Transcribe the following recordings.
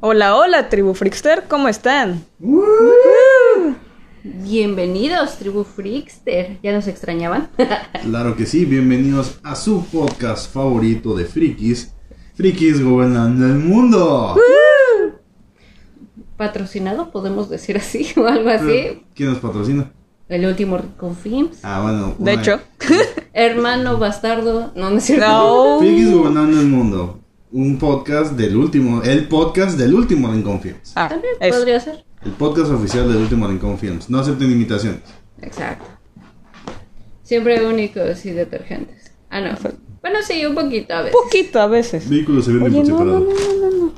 Hola, hola, tribu Freakster, ¿cómo están? Bienvenidos, tribu Freakster. ¿Ya nos extrañaban? Claro que sí, bienvenidos a su podcast favorito de frikis, Frikis Gobernando el Mundo. Patrocinado, podemos decir así o algo así. ¿Quién nos patrocina? El último Rincon Films. Ah, bueno. De hecho, Hermano bastardo. No, no es cierto. no. Frikis Gobernando el Mundo. Un podcast del último, el podcast del último Rincón Films. Ah, También podría ser. El podcast oficial del último Rincón Films. No acepten imitaciones. Exacto. Siempre únicos y detergentes. Ah, no. Bueno, sí, un poquito a veces. Poquito a veces. Vehículos se venden por no, separado. no, no, no, no.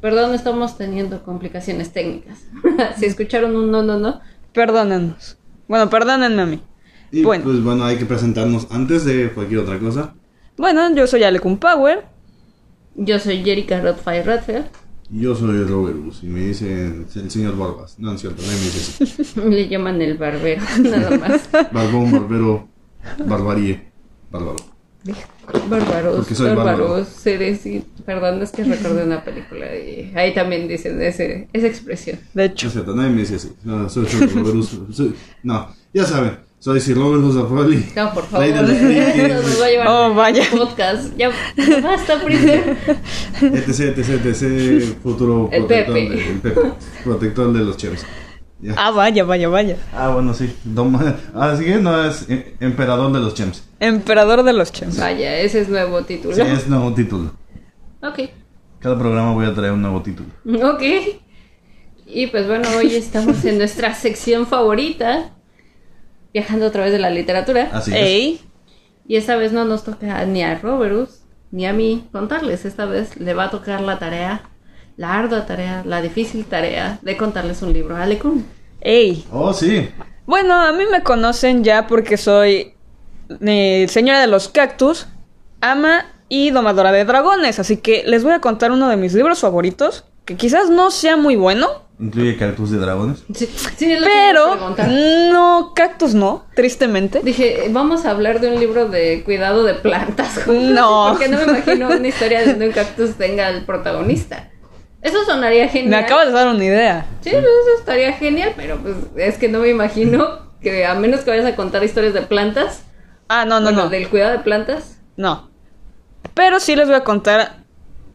Perdón, estamos teniendo complicaciones técnicas. si escucharon un no, no, no. Perdónennos. Bueno, perdónenme a mí. Y Bueno. pues bueno, hay que presentarnos antes de cualquier otra cosa. Bueno, yo soy Alecun Power. Yo soy Jerica Rodfire Rodfield. Yo soy Robert Bus y me dicen el señor Barbas. No, es cierto, nadie me dice así. Le llaman el barbero, nada más. Barbón, barbero, barbarie, bárbaro. Bárbaros, Porque soy bárbaro. bárbaros, seres y... Perdón, es que recordé una película y ahí también dicen ese, esa expresión. De No hecho, es cierto, nadie me dice así. No, soy, soy soy- no, ya saben, soy Sir Robert Bus Afroli. No, por favor, nos va a llevar Oh, vaya. un podcast. Ya, basta, príncipe. etc, etc, etc, futuro El protector, Pepe. de, el Pepe, protector de los chems. Ya. ah, vaya, vaya, vaya. Ah, bueno, sí. Así que no es eh, emperador de los chems. Emperador de los chems. Vaya, ese es nuevo título. Sí, es nuevo título. Ok, Cada programa voy a traer un nuevo título. ok. Y pues bueno, hoy estamos en nuestra sección favorita, viajando a través de la literatura. Así es. Ey, Y esta vez no nos toca ni a Roberus ni a mí contarles. Esta vez le va a tocar la tarea, la ardua tarea, la difícil tarea de contarles un libro a Alecun. ey. Oh, sí. Bueno, a mí me conocen ya porque soy eh, señora de los cactus, ama y domadora de dragones. Así que les voy a contar uno de mis libros favoritos, que quizás no sea muy bueno, Incluye cactus de dragones. Sí, sí, es lo pero no, cactus no, tristemente. Dije, vamos a hablar de un libro de cuidado de plantas. No. Porque no me imagino una historia donde un cactus tenga al protagonista. Eso sonaría genial. Me acabas de dar una idea. Sí, pues, eso estaría genial, pero pues es que no me imagino que a menos que vayas a contar historias de plantas, Ah, no, no, bueno, no. del cuidado de plantas. No. Pero sí les voy a contar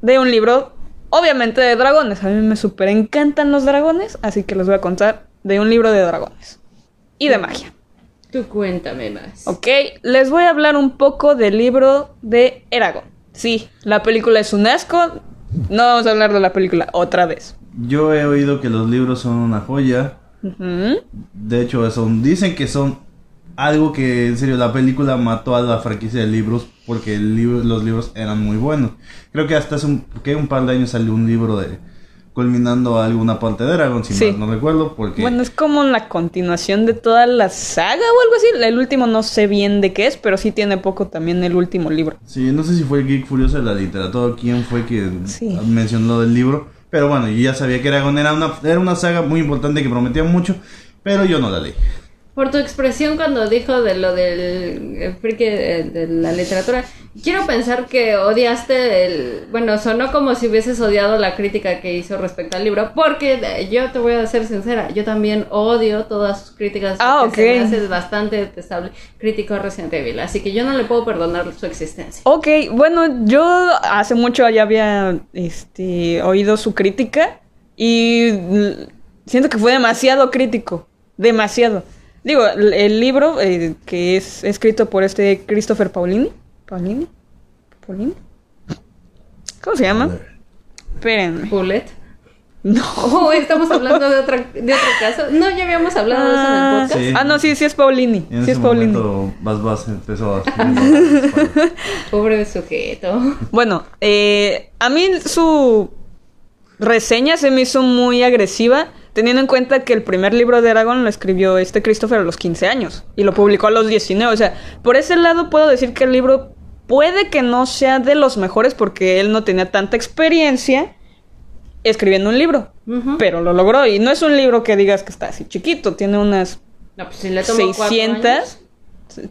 de un libro, obviamente de dragones. A mí me súper encantan los dragones, así que les voy a contar de un libro de dragones. Y de magia. Tú cuéntame más. Ok, les voy a hablar un poco del libro de Eragon. Sí, la película es un asco. No vamos a hablar de la película otra vez. Yo he oído que los libros son una joya. De hecho, son, dicen que son algo que, en serio, la película mató a la franquicia de libros porque el libro, los libros eran muy buenos. Creo que hasta hace un, que un par de años salió un libro de culminando alguna parte de Dragon, si Sí. mal no recuerdo, porque Bueno, es como la continuación de toda la saga o algo así. El último no sé bien de qué es, pero sí tiene poco también el último libro. sí, no sé si fue el Geek Furioso de la literatura, quién fue que Sí. mencionó del libro, pero bueno, yo ya sabía que Dragon era una, era una saga muy importante que prometía mucho, pero yo no la leí. Por tu expresión cuando dijo de lo del eh, friki de, de la literatura, quiero pensar que odiaste el... Bueno, sonó como si hubieses odiado la crítica que hizo respecto al libro, porque eh, yo te voy a ser sincera, yo también odio todas sus críticas. Ah, porque se me ok. hace bastante detestable crítico a Resident Evil, así que yo no le puedo perdonar su existencia. Ok, bueno, yo hace mucho ya había este, oído su crítica y mm, siento que fue demasiado crítico, demasiado. Digo, el, el libro eh, que es escrito por este Christopher Paulini, Paulini, Paulini, ¿cómo se llama? Espérenme. Bullet. No. Oh, estamos hablando de, otra, de otro caso. No, ya habíamos hablado de eso en el Ah, podcast. Sí. ah, no, sí, sí es Paulini, en sí ese es Paulini. momento Bas Bas empezó a... Pobre sujeto. Bueno, eh, a mí su reseña se me hizo muy agresiva, teniendo en cuenta que el primer libro de Aragón lo escribió este Christopher a los 15 años y lo publicó a los 19. O sea, por ese lado puedo decir que el libro puede que no sea de los mejores porque él no tenía tanta experiencia escribiendo un libro, pero lo logró. Y no es un libro que digas que está así chiquito, tiene unas No, pues si le tomó cuatro 600. años,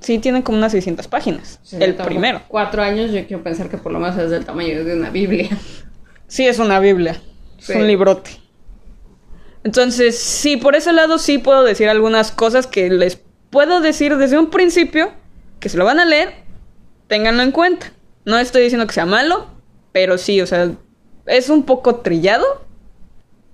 Sí, tiene como unas 600 páginas. si el primero. Cuatro años, yo quiero pensar que por lo menos es del tamaño de una Biblia. Sí, es una Biblia. Es un librote. Entonces, sí, por ese lado sí puedo decir algunas cosas que les puedo decir desde un principio, que si lo van a leer, ténganlo en cuenta. No estoy diciendo que sea malo, pero sí, o sea, es un poco trillado.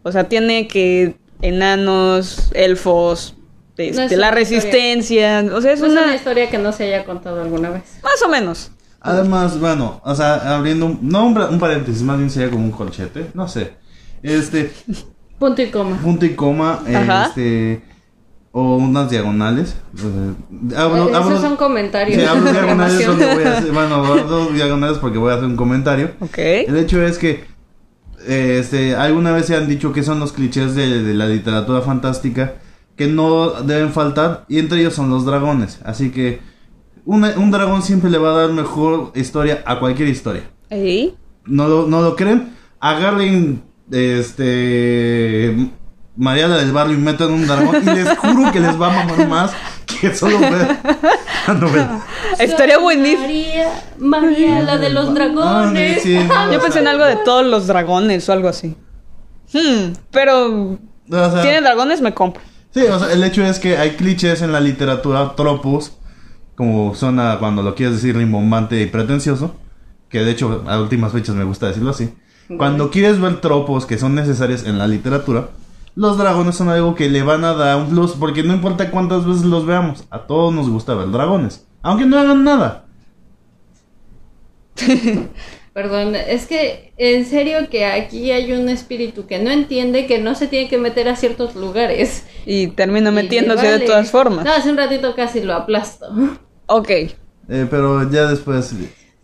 O sea, tiene que enanos, elfos, este, No es la una resistencia, o sea, es Es una... una historia que no se haya contado alguna vez. Más o menos. Además, bueno, o sea, abriendo un, no un, un paréntesis, más bien sería como un colchete, no sé. Este, Punto y coma. punto y coma, eh, Ajá. este, o unas diagonales. eh, abro- Eh, abro- Esos son comentarios. Sí, abro diagonales Información. donde voy a hacer, bueno, abro diagonales porque voy a hacer un comentario. Ok. El hecho es que, eh, este, alguna vez se han dicho que son los clichés de, de la literatura fantástica que no deben faltar y entre ellos son los dragones. Así que una- un dragón siempre le va a dar mejor historia a cualquier historia. Ahí. ¿No lo, no lo creen? Agarren, este, Mariana del Barrio y metan un dragón y les juro que les va a mamar más que solo ver la novela. Estaría buenísimo. María, María, la de los dragones. Ah, sí, no, Yo pensé en algo de todos los dragones o algo así. Hmm, pero o sea, tiene dragones, me compro. Sí, o sea, el hecho es que hay clichés en la literatura, tropos, como suena cuando lo quieres decir rimbombante y pretencioso, que de hecho a últimas fechas me gusta decirlo así. Cuando quieres ver tropos que son necesarios en la literatura, los dragones son algo que le van a dar un plus, porque no importa cuántas veces los veamos, a todos nos gusta ver dragones, aunque no hagan nada. Perdón, es que en serio que aquí hay un espíritu que no entiende que no se tiene que meter a ciertos lugares. Y termino Y metiéndose de todas formas. No, hace un ratito casi lo aplasto. Ok. Eh, pero ya después...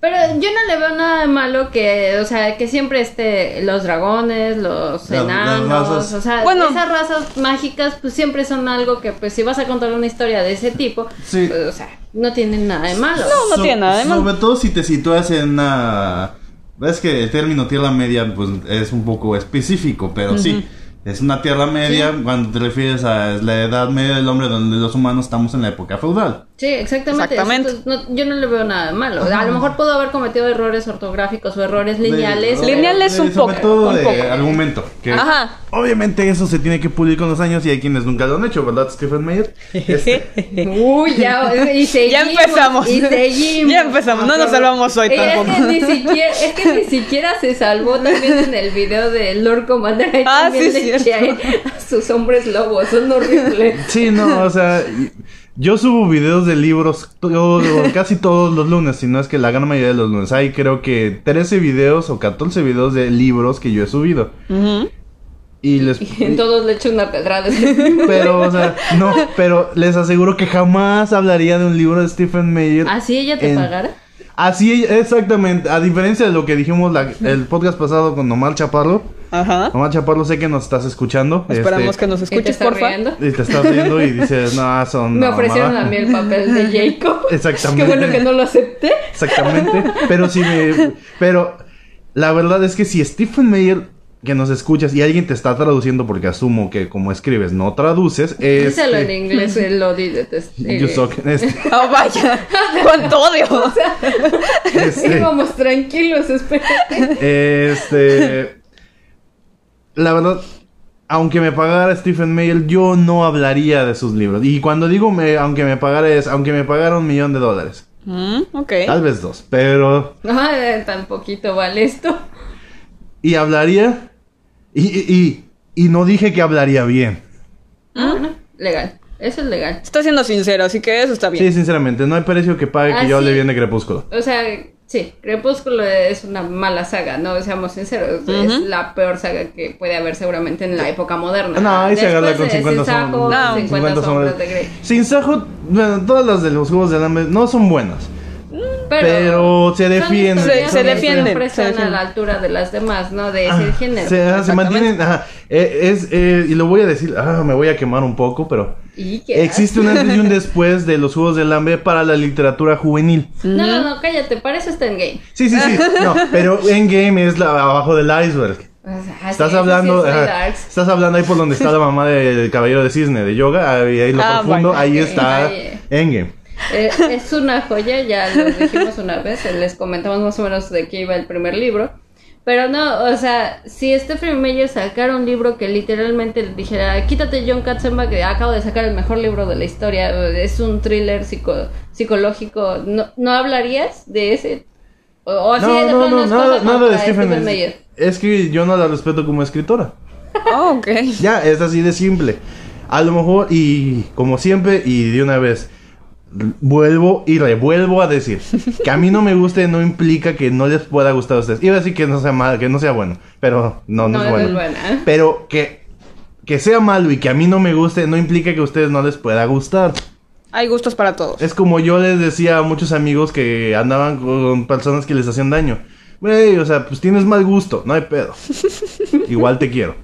Pero yo no le veo nada de malo que, o sea, que siempre esté los dragones, los enanos, o sea, Bueno. esas razas mágicas pues siempre son algo que pues si vas a contar una historia de ese tipo, Sí. pues, o sea, no tienen nada de malo. No, no tiene nada de malo. Sobre todo si te sitúas en una... Ves que el término tierra media pues es un poco específico, pero sí. Es una tierra media cuando te refieres a la edad media del hombre donde los humanos estamos en la época feudal. Sí, exactamente. No- yo no le veo nada de malo. A lo mejor pudo haber cometido errores ortográficos o errores lineales. De- pero- Lineales un sobre poco, todo un de poco. argumento. Que Ajá. Obviamente eso se tiene que pulir con los años y hay quienes nunca lo han hecho, ¿verdad, Stephen Meyer? Este, Uy, ya, y seguimos, Ya empezamos. Y seguimos. Ya empezamos. No nos salvamos hoy Eh, es, tampoco. que ni siquiera, es que ni siquiera se salvó también en el video de Lord Commander. Ahí Ah, sí, le cierto. eché a sus hombres lobos. Son horribles. sí, no, o sea, yo subo videos de libros casi todos los lunes, si no es que la gran mayoría de los lunes. Hay creo que 13 videos o 14 videos de libros que yo he subido. Ujú. Y les... Y en todos le echo una pedrada. Pero, o sea, no, pero les aseguro que jamás hablaría de un libro de Stephen Meyer. ¿Así ella te En- pagara? Así, exactamente. A diferencia de lo que dijimos la- el podcast pasado con Omar Chaparro. Ajá. Omar Chaparro, sé que nos estás escuchando. Esperamos este, que nos ¿Y te escuches, estás porfa. riendo? Y te estás viendo y dices, no, son. Me ofrecieron mamada". a mí el papel de Jacob. Exactamente. Qué bueno que no lo acepté. Exactamente. Pero si me. Pero la verdad es que si Stephen Meyer, que nos escuchas y alguien te está traduciendo, porque asumo que como escribes no traduces, es. Díselo en inglés, el Lodi de test- You eh, suck. Este, Oh, vaya. Cuánto odio. este, Íbamos tranquilos, espérate. este. La verdad. Aunque me pagara Stephen Meyer, yo no hablaría de sus libros. Y cuando digo me, aunque me pagara es, aunque me pagara un millón de dólares. Mm, ok. Tal vez dos. Pero Ay, tan poquito vale esto. y hablaría y, y, y- y no dije que hablaría bien. Ah, bueno, legal. Eso es legal. Está siendo sincero, así que eso está bien. Sí, sinceramente, no hay precio que pague que Ah, yo hable sí. bien de Crepúsculo. O sea, sí, Crepúsculo es una mala saga, no seamos sinceros. Es la peor saga que puede haber seguramente en la época moderna. No, ahí se agarra con de 50 Sin Sajo, sombras. No, 50 sombras de Grey. Sin Sajo, bueno, todas las de los juegos del hambre no son buenas. Pero, Pero se son defienden. historias Se- se defienden, siempre se están defienden. a la altura de las demás, ¿no? De ese Ah, género. Se, ah, se mantienen. ajá, eh, es, eh, y lo voy a decir, ah, me voy a quemar un poco, pero ¿Y qué existe un antes y un después de los juegos del hambre para la literatura juvenil. No, no, no, cállate, para eso está en game. Sí, sí, sí. No, pero Endgame es la abajo del iceberg. O sea, Estás sí, hablando, sí, es muy ajá, darks. estás hablando ahí por donde está la mamá del caballero de cisne de yoga, ahí, ahí lo Ah, profundo, ahí está ahí. Endgame. Eh, es una joya, ya lo dijimos una vez, les comentamos más o menos de qué iba el primer libro. Pero no, o sea, si Stephen Meyer sacara un libro que literalmente dijera, quítate John Katzenbach, que acabo de sacar el mejor libro de la historia, es un thriller psico- psicológico, ¿no, ¿no hablarías de ese? O, o así de No, no, plano no, es nada, cosa como nada de para Stephen. Meyer. Es que yo no la respeto como escritora. Oh, ok. Ya, es así de simple. A lo mejor, y como siempre, y de una vez, vuelvo y revuelvo a decir que a mí no me guste no implica que no les pueda gustar a ustedes. Iba a decir que no sea mal, que no sea bueno, pero no, no, es no es bueno. buena. Pero que, que sea malo y que a mí no me guste no implica que a ustedes no les pueda gustar. Hay gustos para todos. Es como yo les decía a muchos amigos que andaban con personas que les hacían daño. Güey, o sea, pues tienes mal gusto, no hay pedo. Igual te quiero.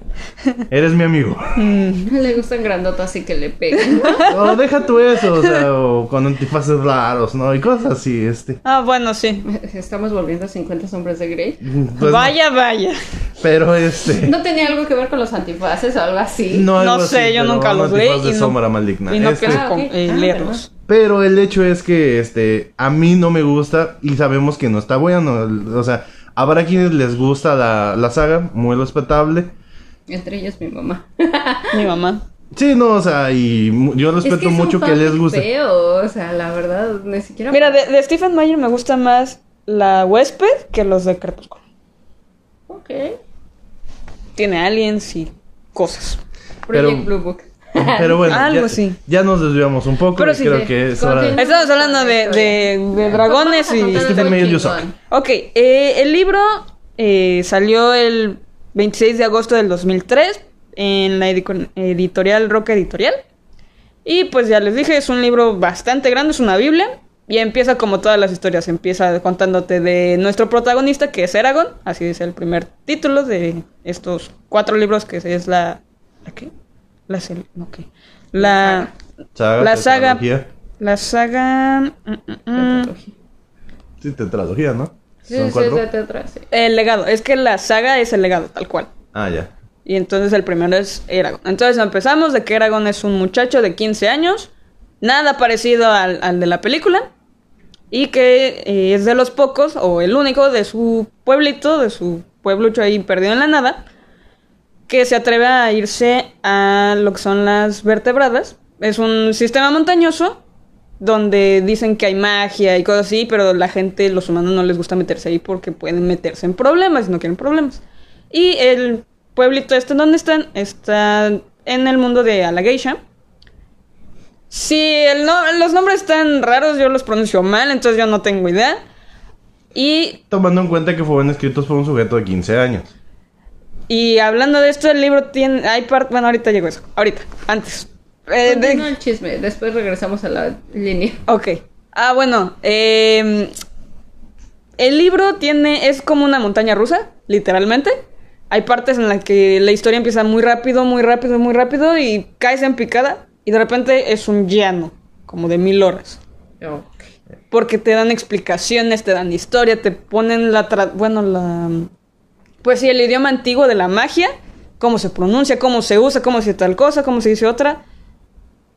Eres mi amigo. Le gustan grandotas así que le peguen. O deja tú eso, o sea, o con antifaces raros, ¿no? Y cosas así, este. Ah, bueno, sí. Estamos volviendo a 50 sombras de Grey. Pues no, vaya, vaya. pero este. ¿No tenía algo que ver con los antifaces o algo así? No, algo No sé, así, yo pero nunca un los leí antifaz de y no- sombra maligna. Y no Este, Ah, con- ok. eh, Ah, leerlos. Pero el hecho es que, este, a mí no me gusta y sabemos que no está bueno. O sea, habrá quienes les gusta la, la saga, muy respetable. Entre ellos mi mamá. Mi mamá. Sí, no, o sea, y yo respeto es que es mucho que les guste. Feo, o sea, la verdad, ni siquiera. Mira, de, de Stephen Meyer me gusta más la huésped que los de Crepúsculo. Ok. Tiene aliens y cosas. Project Pero- Blue Book. Pero bueno, Algo ya, así. ya nos desviamos un poco. Pero y sí, creo sí. que es hora de... Estamos hablando de, de- de dragones y... Stephen. Yusoka. Ok, eh, el libro eh, salió el 26 de agosto del 2003 en la editorial Roca Editorial. Y pues ya les dije, es un libro bastante grande, es una Biblia. Y empieza como todas las historias, empieza contándote de nuestro protagonista, que es Eragon, así es el primer título de estos cuatro libros, que es la... ¿La qué? La... ¿qué? La... Saga, La saga... La saga... mm, mm, mm. Sí, tetralogía, ¿no? Sí, Son sí, cuatro. sí, atrás, sí. El legado, es que la saga es el legado, tal cual. Ah, ya. Y entonces el primero es Eragon. Entonces empezamos de que Eragon es un muchacho de 15 años, nada parecido al, al de la película, y que eh, es de los pocos, o el único de su pueblito, de su pueblucho ahí perdido en la nada, que se atreve a irse a lo que son las vertebradas. Es un sistema montañoso donde dicen que hay magia y cosas así, pero la gente, los humanos no les gusta meterse ahí porque pueden meterse en problemas y no quieren problemas. Y el pueblito este donde están está en el mundo de Alageisha. Si el no- los nombres están raros, yo los pronuncio mal, entonces yo no tengo idea. Y Tomando en cuenta que fueron escritos por un sujeto de 15 años. Y hablando de esto, el libro tiene. Hay parte. Bueno, ahorita llego a eso. Ahorita, antes. Eh, de- el chisme, después regresamos a la línea. Ok. Ah, bueno. eh, el libro tiene. Es como una montaña rusa, literalmente. Hay partes en las que la historia empieza muy rápido, muy rápido, muy rápido. Y caes en picada. Y de repente es un llano. Como de mil horas. Porque te dan explicaciones, te dan historia, te ponen la... tra- bueno, la... Pues sí, el idioma antiguo de la magia, cómo se pronuncia, cómo se usa, cómo se dice tal cosa, cómo se dice otra.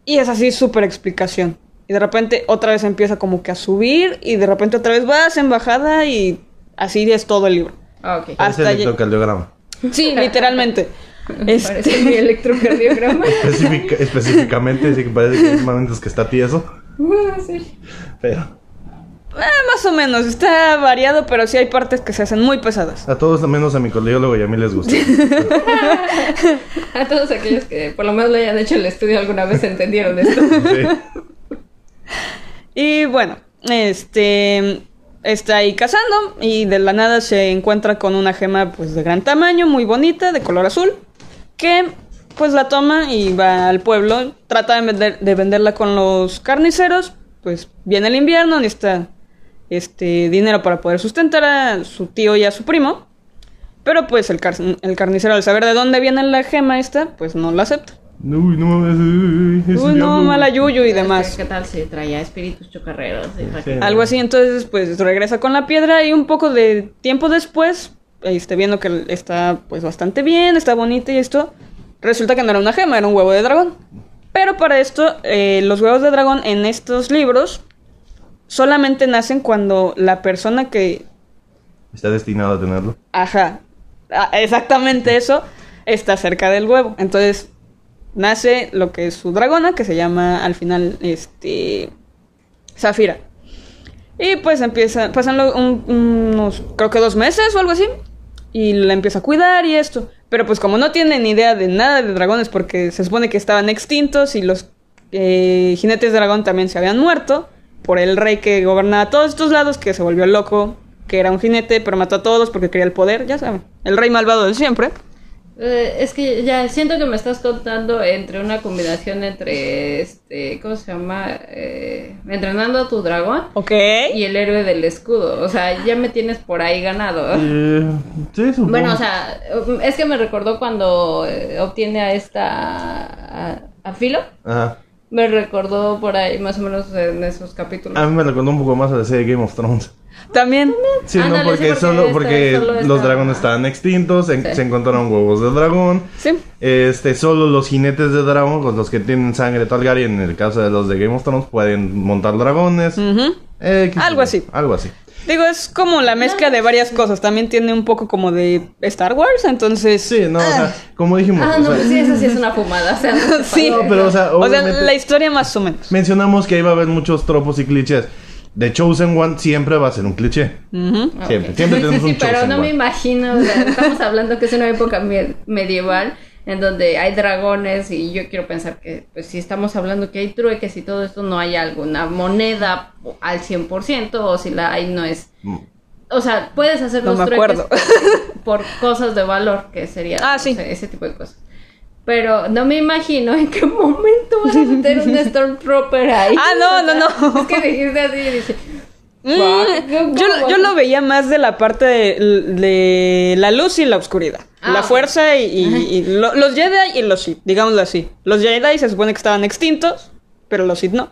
Y es así súper explicación. Y de repente otra vez empieza como que a subir y de repente otra vez vas en bajada y así es todo el libro. Ah, ok. Hasta lle- electrocardiograma. Sí, literalmente. Parece Este, mi electrocardiograma. Específica- específicamente, sí que parece que hay momentos que está tieso. Ah, sí. Pero eh, más o menos, está variado, pero sí hay partes que se hacen muy pesadas. a todos menos a mi cardiólogo y a mí les gusta. A todos aquellos que por lo menos le hayan hecho el estudio alguna vez entendieron esto. Sí. Y bueno, este está ahí cazando y de la nada se encuentra con una gema pues de gran tamaño, muy bonita, de color azul, que pues la toma y va al pueblo, trata de, vender- de venderla con los carniceros, pues viene el invierno, necesita este dinero para poder sustentar a su tío y a su primo, pero pues el, car- el carnicero al saber de dónde viene la gema esta, pues no la acepta. Uy, no uy, es Uy, el no, mala yuyu y demás. ¿Qué tal si traía espíritus chocarreros? Sí. Algo así, entonces pues regresa con la piedra y un poco de tiempo después, este, viendo que está pues bastante bien, está bonita y esto, resulta que no era una gema, era un huevo de dragón. Pero para esto, eh, los huevos de dragón en estos libros solamente nacen cuando la persona que Está destinado a tenerlo. Ajá. Ah, Exactamente eso está cerca del huevo. Entonces nace lo que es su dragona, que se llama al final este Zafira. Y pues empieza, pasan lo- un- unos, creo que dos meses o algo así. Y la empieza a cuidar y esto. Pero pues como no tiene ni idea de nada de dragones, porque se supone que estaban extintos y los eh, jinetes de dragón también se habían muerto por el rey que gobernaba todos estos lados, que se volvió loco, que era un jinete, pero mató a todos porque quería el poder, ya saben. El rey malvado de siempre. Eh, es que ya siento que me estás contando entre una combinación entre este, ¿cómo se llama? Eh, entrenando a tu dragón Ok. y el héroe del escudo. O sea, ya me tienes por ahí ganado. Eh, sí, supongo. Bueno, o sea, es que me recordó cuando eh, obtiene a esta a, a Filo. Ajá. Me recordó por ahí más o menos en esos capítulos. A mí me recordó un poco más a la serie Game of Thrones. También. Sí, no, sí, porque, porque solo, porque solo los dragones estaban extintos, se, Sí. se encontraron huevos de dragón. Sí. Este, solo los jinetes de dragón, pues, los que tienen sangre Targaryen, en el caso de los de Game of Thrones, pueden montar dragones. Eh, sé Algo así. Algo así. Digo, es como la mezcla de varias cosas. También tiene un poco como de Star Wars, entonces. Sí, no, o sea, como dijimos. Ah, o no, sea, pues sí, eso sí es una fumada. O sea, no Sí. No, pero, o sea, O sea, la historia más o menos. mencionamos que iba a haber muchos tropos y clichés. The Chosen One siempre va a ser un cliché. Ujú. Ah, Siempre, ok. siempre tenemos sí, un pero no me one. imagino, o sea, estamos hablando que es una época me- medieval en donde hay dragones y yo quiero pensar que pues si estamos hablando que hay trueques y todo esto no hay alguna moneda al 100% o si la hay no es Mm. o sea, puedes hacer No los me trueques acuerdo. por cosas de valor que sería Ah, sí. ese tipo de cosas. Pero no me imagino en qué momento van a meter un Stormtrooper ahí. Ah, no, no, no. Es que dijiste así y dije, Mm, "Fuck, yo, ¿cómo yo vas lo veía más de la parte de, de la luz y la oscuridad. Ah, la ok. fuerza y, y- y lo- los Jedi y los Sith, digámoslo así. Los Jedi se supone que estaban extintos, pero los Sith no.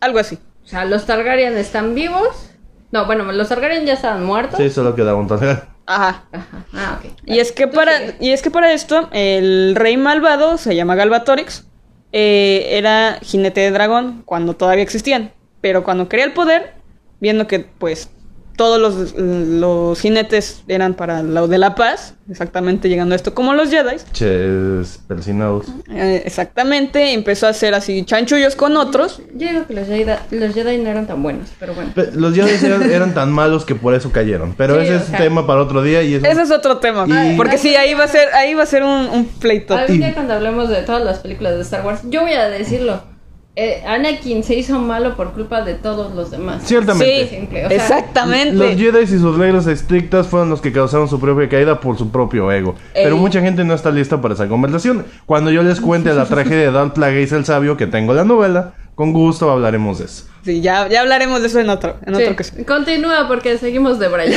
Algo así. O sea, los Targaryen están vivos. No, bueno, los Targaryen ya estaban muertos. Sí, solo quedaba un Targaryen. Ajá. Ajá. Ah, ok. Y es que para y es que para esto el rey malvado se llama Galbatorix eh, era jinete de dragón cuando todavía existían, pero cuando quería el poder, viendo que pues todos los, los jinetes eran para lo de la paz, exactamente llegando a esto como los Jedi, Ches, persinados. eh, exactamente empezó a hacer así chanchullos con otros. Yo digo que los Jedi, los Jedi no eran tan buenos, pero bueno. Los Jedi eran, eran tan malos que por eso cayeron. Pero Sí, ese es sea. tema para otro día y es un- Ese es otro tema, Y- porque sí ahí va a ser ahí va a ser un, un pleito. Algún día cuando hablemos de todas las películas de Star Wars, yo voy a decirlo. Eh, Anakin se hizo malo por culpa de todos los demás. Ciertamente. Sí, Simple, o sea, exactamente. Los Jedi y sus reglas estrictas fueron los que causaron su propia caída por su propio ego. Pero mucha gente no está lista para esa conversación. Cuando yo les cuente la tragedia de Darth Plagueis el Sabio, que tengo la novela, con gusto hablaremos de eso. Sí, ya, ya hablaremos de eso en otro, en sí. otra ocasión. Continúa porque seguimos de Brian.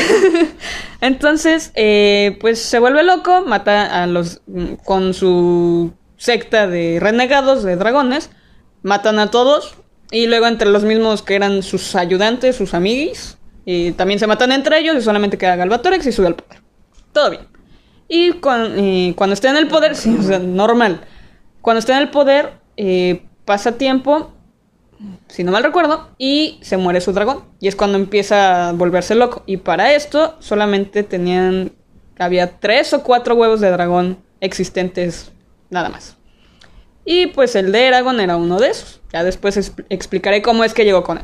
Entonces, eh, pues se vuelve loco, mata a los mm, con su secta de renegados de dragones, matan a todos y luego entre los mismos que eran sus ayudantes, sus amiguis, y también se matan entre ellos y solamente queda Galvatorex y sube al poder. Todo bien. Y cuan- eh, cuando esté en el poder, sí, normal. Cuando esté en el poder, eh, pasa tiempo, si no mal recuerdo, y se muere su dragón. Y es cuando empieza a volverse loco. Y para esto solamente tenían, había tres o cuatro huevos de dragón existentes, nada más. Y pues el de Eragon era uno de esos. Ya después expl- explicaré cómo es que llegó con él.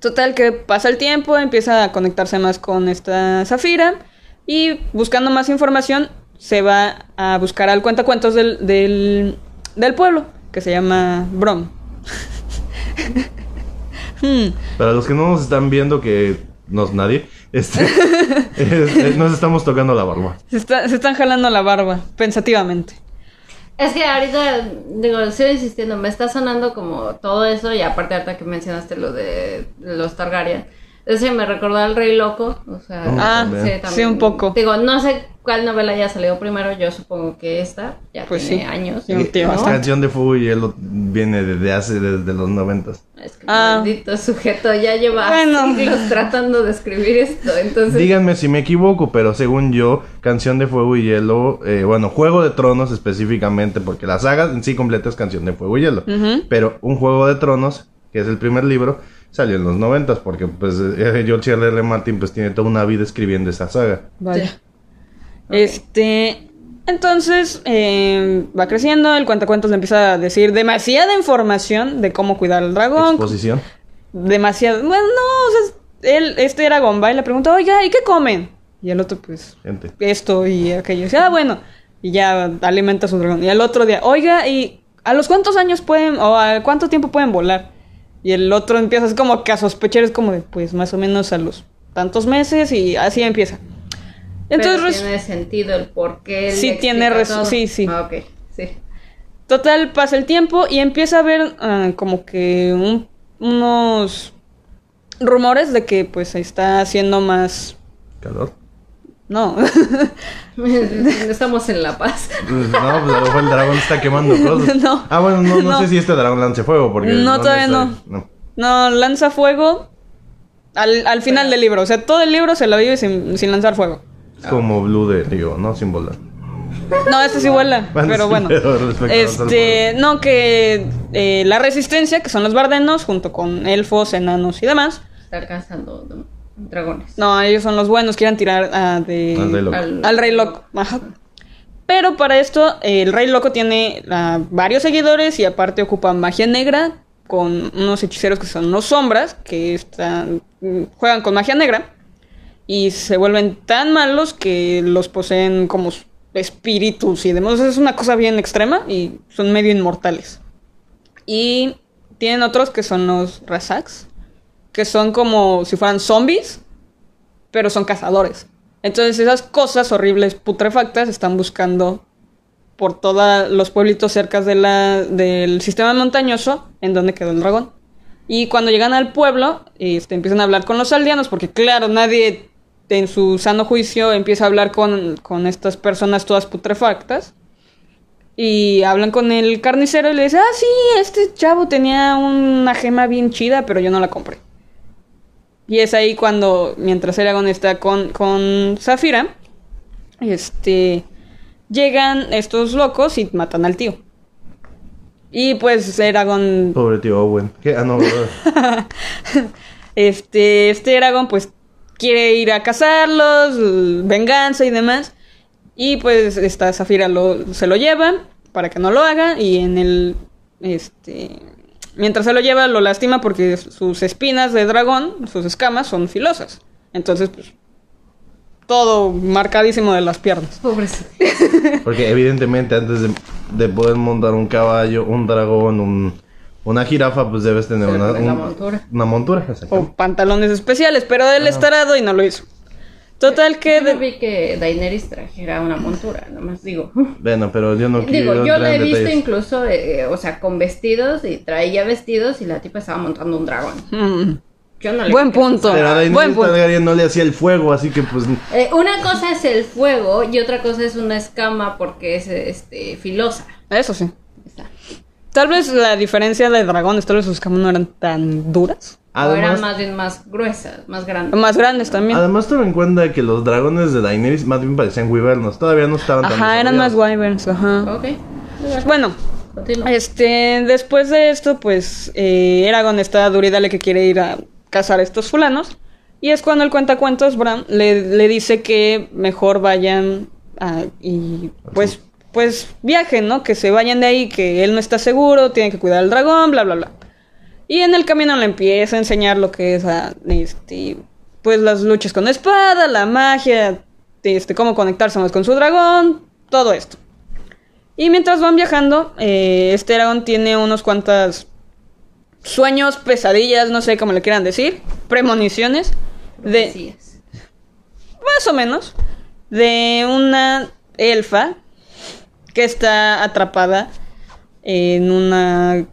Total que pasa el tiempo, empieza a conectarse más con esta Zafira y buscando más información se va a buscar al cuentacuentos del, del, del pueblo que se llama Brom. Hmm, Para los que no nos están viendo, que no es nadie, este, es- es- nos estamos tocando la barba. se, está- se están jalando la barba pensativamente. Es que ahorita, digo, sigo insistiendo, me está sonando como todo eso y aparte ahorita que mencionaste lo de los Targaryen. Ese me recordó al Rey Loco, o sea, Ah, también. sí, un poco. Digo, no sé cuál novela haya salido primero, yo supongo que esta, ya Pues tiene sí. años. Sí, un tío, ¿no? La canción de Fuego y Hielo viene desde hace, desde los noventas. Es que Ah. maldito sujeto ya lleva Bueno. siglos tratando de escribir esto, entonces... Díganme si me equivoco, pero según yo, Canción de Fuego y Hielo, eh, bueno, Juego de Tronos específicamente, porque la saga en sí completa es Canción de Fuego y Hielo, Ujú. pero un Juego de Tronos, que es el primer libro, Salió en los noventas porque pues eh, George R. R. Martin pues tiene toda una vida escribiendo esa saga. Vaya. Este. Entonces eh, va creciendo, el cuentacuentos le empieza a decir demasiada información de cómo cuidar al dragón. Exposición. Demasiado. Bueno, no, o sea, él, este Aragón va y le pregunta, oiga, ¿y qué comen? Y el otro, pues, Gente. esto y aquello. Y dice, ah, bueno. Y ya alimenta a su dragón. Y al otro día, oiga, ¿y a los cuántos años pueden, o a cuánto tiempo pueden volar? Y el otro empieza así como que a sospechar, es como de, pues, más o menos a los tantos meses y así empieza. Entonces, Pero tiene sentido el por qué. Sí, tiene todo. sí, sí. Ah, ok, sí. Total, pasa el tiempo y empieza a haber ah, como que un- unos rumores de que pues está haciendo más... Calor. No, Estamos en La Paz. Pues, no, pues a lo mejor el dragón está quemando cosas. No. Ah, bueno, no, no, No. sé si este dragón lance fuego porque... No, ¿dónde todavía no. no, lanza fuego al, al final del libro. O sea, todo el libro se lo vive sin, sin lanzar fuego. Es como Blue de Río, ¿no? Sin volar. No, este sí vuela, Bueno, pero sí, bueno. pero Este, no, que eh, la resistencia, que son los bardenos, junto con elfos, enanos y demás. Está cazando d- dragones. No, ellos son los buenos, quieren tirar de... Al Rey Loco. Al Rey Loco. Ajá. Pero para esto, eh, el Rey Loco tiene ah, varios seguidores y aparte ocupa magia negra con unos hechiceros que son los sombras, que están, mm, juegan con magia negra y se vuelven tan malos que los poseen como espíritus y demás. Es una cosa bien extrema y son medio inmortales. Y tienen otros que son los Razaks, que son como si fueran zombies, pero son cazadores. Entonces esas cosas horribles, putrefactas, están buscando por todos los pueblitos cerca de del sistema montañoso en donde quedó el dragón. Y cuando llegan al pueblo, este, empiezan a hablar con los aldeanos, porque claro, nadie en su sano juicio empieza a hablar con, con estas personas todas putrefactas. Y hablan con el carnicero y le dice, ah, sí, este chavo tenía una gema bien chida, pero yo no la compré. Y es ahí cuando, mientras Eragon está con, con Zafira, este, llegan estos locos y matan al tío. Y pues Eragon, Pobre tío Owen. ¿Qué? Ah, no, este, este Eragon pues quiere ir a cazarlos, venganza y demás. Y pues esta Zafira lo, se lo lleva para que no lo haga y en el, este, mientras se lo lleva lo lastima porque sus espinas de dragón, sus escamas son filosas. Entonces pues todo marcadísimo de las piernas. Pobrecito. Porque evidentemente antes de, de poder montar un caballo, un dragón, un, una jirafa, pues debes tener una, montura. una montura. O pantalones especiales, pero él es tarado y no lo hizo. Total que... Yo no de- vi que Daenerys trajera una montura, nomás digo. Bueno, pero yo no quiero Digo, yo la he visto detalles. incluso, eh, o sea, con vestidos y traía vestidos y la tipa estaba montando un dragón. Mm. Yo no le Buen punto. Pero a Buen punto. Targaryen no le hacía el fuego, así que pues... Eh, una cosa es el fuego y otra cosa es una escama porque es este filosa. Eso sí. Está. Tal vez la diferencia de dragones, tal vez sus escamas no eran tan duras. O eran Además, más bien más gruesas, más grandes. Más grandes también. además toma en cuenta que los dragones de Daenerys más bien parecían wyvernos. Todavía no estaban tan Ajá, eran más wyverns, ajá. Ok. Bueno, Continúa. este, después de esto, pues, eh, Eragon está duro y dale que quiere ir a cazar a estos fulanos. Y es cuando el cuentacuentos, Bran, le, le dice que mejor vayan a- y pues, pues viajen, ¿no? Que se vayan de ahí, que él no está seguro, tiene que cuidar al dragón, bla, bla, bla. Y en el camino le empieza a enseñar lo que es, ah, este, pues las luchas con espada, la magia, este, cómo conectarse más con su dragón, todo esto. Y mientras van viajando, eh, este dragón tiene unos cuantas sueños, pesadillas, no sé cómo le quieran decir, premoniciones, de, más o menos, de una elfa que está atrapada en una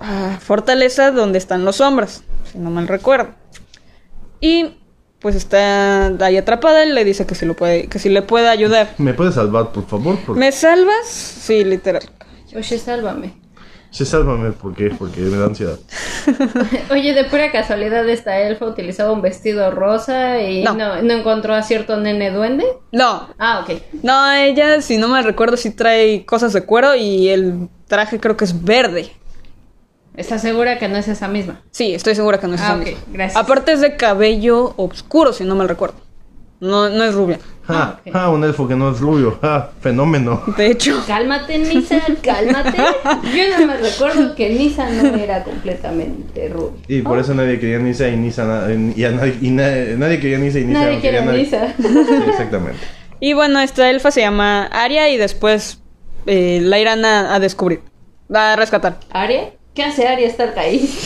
ah, fortaleza donde están los sombras, si no mal recuerdo. Y pues está ahí atrapada y le dice que si, lo puede, que si le puede ayudar. ¿Me puedes salvar, por favor? Porque... ¿Me salvas? Sí, literal. Oye, sálvame. Sí, sálvame, ¿por qué? Porque me da ansiedad. Oye, de pura casualidad esta elfa utilizaba un vestido rosa y No. no, no encontró a cierto nene duende. No, Ah, ok. No, ella, si no me recuerdo, sí trae cosas de cuero y el traje creo que es verde. ¿Estás segura que no es esa misma? Sí, estoy segura que no es Ah, esa ok, misma. gracias. Aparte es de cabello oscuro, si no mal recuerdo. No, no es rubia. Ah, ah, un elfo que no es rubio. Ah, fenómeno. De hecho, Cálmate, Nisa, cálmate. Yo no me recuerdo que Nisa no era completamente rubia. Y por eso nadie quería Nisa y Nisa na- y a nadie, y na- nadie quería Nisa y Nisa Nadie no quiere quería a Nisa. Sí, exactamente. Y bueno, esta elfa se llama Aria y después eh, la irán a, a descubrir, a rescatar. ¿Aria? ¿Qué hace Aria estar ahí?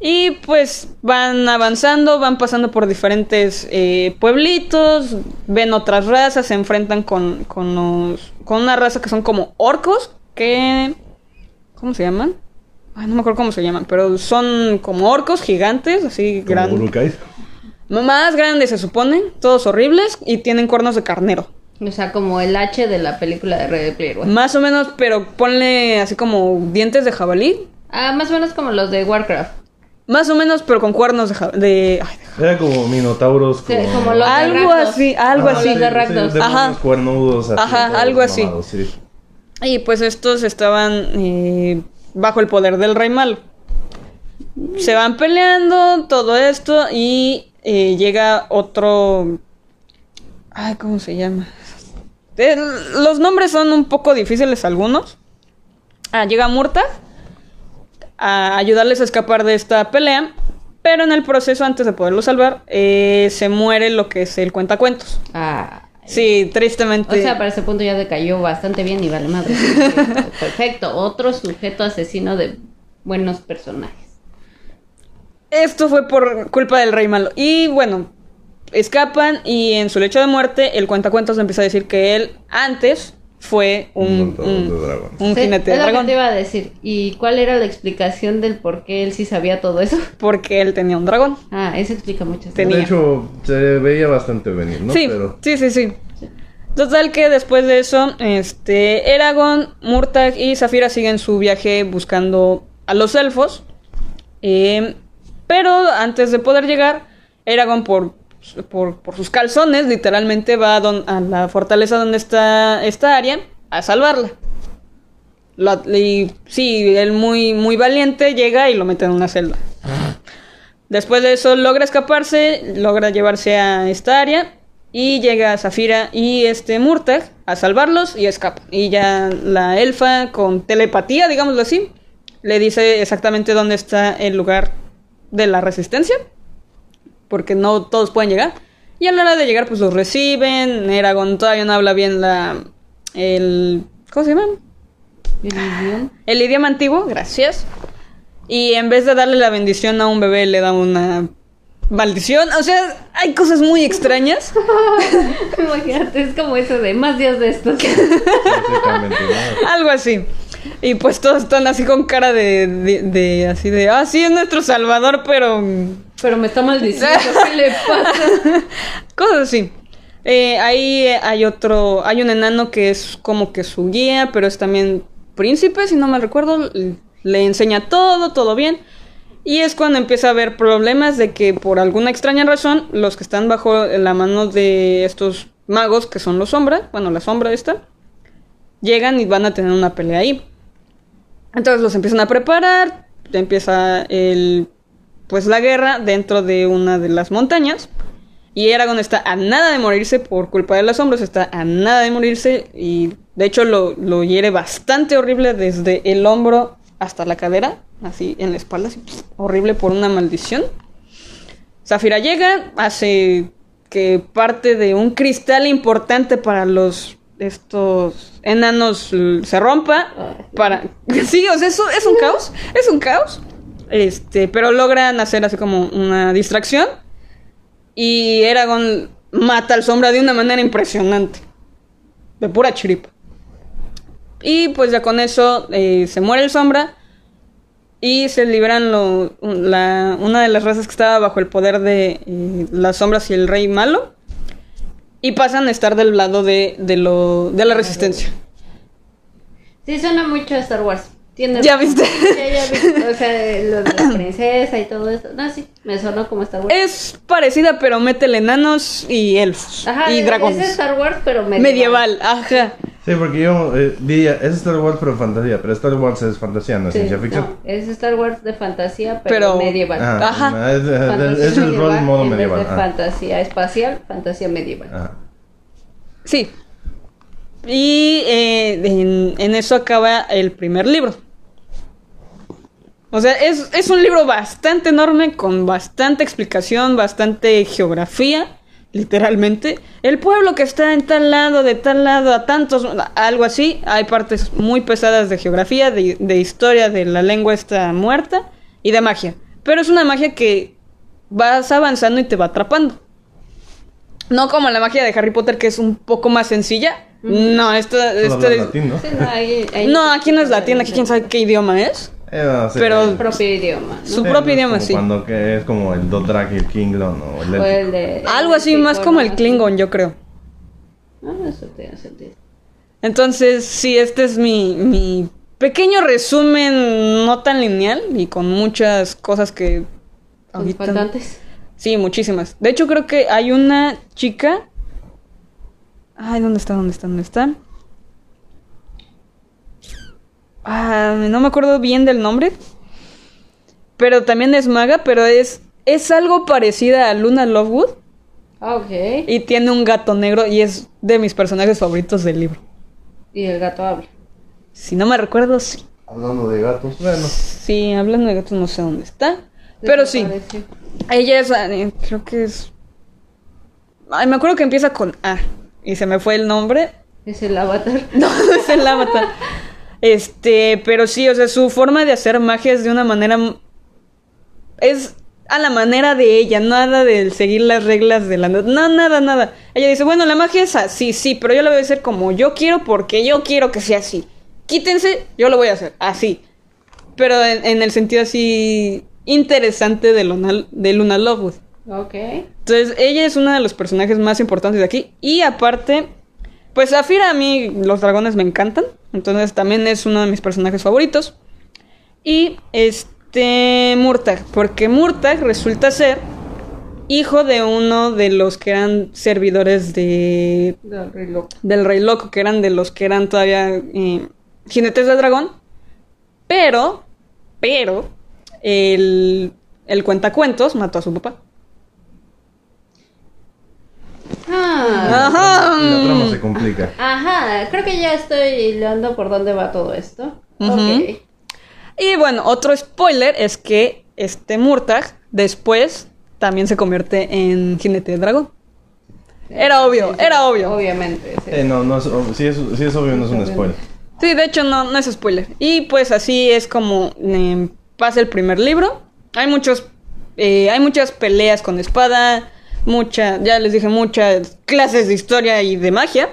Y pues van avanzando, van pasando por diferentes eh, pueblitos, ven otras razas, se enfrentan con, con, los- con una raza que son como orcos, que... ¿Cómo se llaman? Ay, no me acuerdo cómo se llaman, pero son como orcos gigantes, así Como grandes. Más grandes se supone, todos horribles y tienen cuernos de carnero. O sea, como el H de la película de Red Player One. Más o menos, pero ponle así como dientes de jabalí. Ah, más o menos como los de Warcraft. Más o menos, pero con cuernos de jabalí. De... ay, de- Era como minotauros. Sí, con- como los Algo así, algo Como así. los de Rakdos. demonios Ajá. cuernudos. así, Ajá, algo así. mamados, sí. Y pues estos estaban eh, bajo el poder del rey malo. Se van peleando, todo esto, y eh, llega otro... Ay, ¿cómo se llama? Eh, los nombres son un poco difíciles algunos. Ah, llega Murta a ayudarles a escapar de esta pelea, pero en el proceso, antes de poderlo salvar, eh, se muere lo que es el cuentacuentos. Ah. Sí, tristemente. O sea, para ese punto ya decayó bastante bien y vale madre. Perfecto. Otro sujeto asesino de buenos personajes. Esto fue por culpa del rey malo. Y bueno, escapan y en su lecho de muerte el cuentacuentos empieza a decir que él antes fue un, Un de dragón. un Sí, jinete de es lo que dragón. te iba a decir. ¿Y cuál era la explicación del por qué él sí sabía todo eso? Porque él tenía un dragón. Ah, eso explica muchas Tenía. De hecho, se veía bastante venir, ¿no? sí, Pero sí, sí, sí. Total que después de eso, este, Eragon, Murtag y Zafira siguen su viaje buscando a los elfos. Eh, pero antes de poder llegar, Eragon por, por, por sus calzones literalmente va a, don- a la fortaleza donde está esta área a salvarla. Y sí, él muy, muy valiente llega y lo mete en una celda. Después de eso logra escaparse, logra llevarse a esta área y llega Zafira y este Murtag a salvarlos y escapa. Y ya la elfa con telepatía, digámoslo así, le dice exactamente dónde está el lugar de la resistencia, porque no todos pueden llegar. Y a la hora de llegar pues los reciben, Eragon todavía no habla bien la el ¿cómo se llama? El idioma. El idioma antiguo, gracias. Y en vez de darle la bendición a un bebé, le da una maldición. O sea, hay cosas muy extrañas. Imagínate, es como eso de más días de estos. Algo así. Y pues todos están así con cara de, de, de- así de, ah, sí, es nuestro salvador, pero... Pero me está maldiciendo, ¿qué le pasa? Cosas así. Eh, ahí hay otro, hay un enano que es como que su guía, pero es también príncipe, si no me recuerdo. Le enseña todo, todo bien. Y es cuando empieza a haber problemas de que por alguna extraña razón, los que están bajo la mano de estos magos, que son los sombras, bueno, la sombra esta, llegan y van a tener una pelea ahí. Entonces los empiezan a preparar, empieza el, pues la guerra dentro de una de las montañas. Y Eragon está a nada de morirse por culpa de las sombras, está a nada de morirse y de hecho lo, lo hiere bastante horrible desde el hombro hasta la cadera, así en la espalda, así, horrible por una maldición. Zafira llega, hace que parte de un cristal importante para los estos enanos se rompa para sí, o sea, eso es un caos, es un caos. Este, pero logran hacer así como una distracción y Eragon mata al sombra de una manera impresionante. De pura chiripa. Y pues ya con eso eh, se muere el sombra. Y se liberan lo- la- una de las razas que estaba bajo el poder de eh, las sombras y el rey malo. Y pasan a estar del lado de, de, lo, de la resistencia. Sí, suena mucho a Star Wars. Tiene ¿Ya viste? Ya, ya vi. O sea, lo de la princesa y todo eso. No, sí, me sonó como Star Wars. Es parecida, pero métele enanos y elfos. Ajá, y es- dragones. Es Star Wars, pero medieval. medieval. ajá. Sí, porque yo eh, diría, es Star Wars pero fantasía, pero Star Wars es fantasía, no es Sí, ciencia ficción. no, es Star Wars de fantasía, pero, Pero- medieval. Ah, Ajá. Es, es- Fantasía es el rol modo medieval. de ah. fantasía espacial, fantasía medieval. Ajá. Sí. Y eh, en, en eso acaba el primer libro. O sea, es, es un libro bastante enorme, con bastante explicación, bastante geografía, literalmente. El pueblo que está en tal lado, de tal lado, a tantos, algo así. Hay partes muy pesadas de geografía, de, de historia de la lengua está muerta y de magia. Pero es una magia que vas avanzando y te va atrapando. No como la magia de Harry Potter, que es un poco más sencilla. No, esta, Todo esta habla es- latín, ¿no? Sí, No, aquí no es latín, aquí quién sabe qué idioma es. Eh, no, sí, Pero- Su propio idioma. ¿no? Su Sí, propio es idioma, sí. Cuando que es como el Dothraki, el Klingon o el O el de- Algo así, el más como el Klingon, yo creo. Ah, eso tiene sentido. Entonces, sí, este es mi, mi pequeño resumen no tan lineal y con muchas cosas que... Faltantes. Sí, muchísimas. De hecho, creo que hay una chica... Ay, ¿dónde está? ¿Dónde está? ¿Dónde está? Ah, no me acuerdo bien del nombre. Pero también es maga, pero es, es algo parecida a Luna Lovewood. Ah, ok. Y tiene un gato negro y es de mis personajes favoritos del libro. Y el gato habla. Si no me recuerdo, sí. Hablando de gatos, bueno. Sí, hablando de gatos no sé dónde está. Pero sí, ella es, eh, creo que es... Ay, me acuerdo que empieza con A. Y se me fue el nombre. Es el avatar. No, no es el avatar. Este, pero sí, o sea, su forma de hacer magia es de una manera... Es a la manera de ella, nada de seguir las reglas de la... No, nada, nada. Ella dice, bueno, la magia es así, sí, pero yo la voy a hacer como yo quiero porque yo quiero que sea así. Quítense, yo lo voy a hacer, así. Pero en, en el sentido así interesante de Luna, de Luna Lovewood. Ok. Entonces, ella es una de los personajes más importantes de aquí. Y aparte, pues Zafira a mí los dragones me encantan. Entonces también es uno de mis personajes favoritos. Y este Murtag, porque Murtag resulta ser hijo de uno de los que eran servidores de Del rey loco. del Rey Loco, que eran de los que eran todavía eh, jinetes del dragón. Pero, pero, el, el cuentacuentos mató a su papá. Ah. Ajá. Y la trama se complica. Ajá, creo que ya estoy hilando por dónde va todo esto. Ujú. Ok. Y bueno, otro spoiler es que este Murtag después también se convierte en jinete del dragón. Era obvio, Sí, sí, era obvio. Obviamente. sí. Eh, no, no es, ob- si, es, si es obvio, no es un spoiler. Sí, de hecho no, no es spoiler. Y pues así es como eh, pasa el primer libro. Hay muchos, eh, hay muchas peleas con espada, mucha, ya les dije, muchas clases de historia y de magia,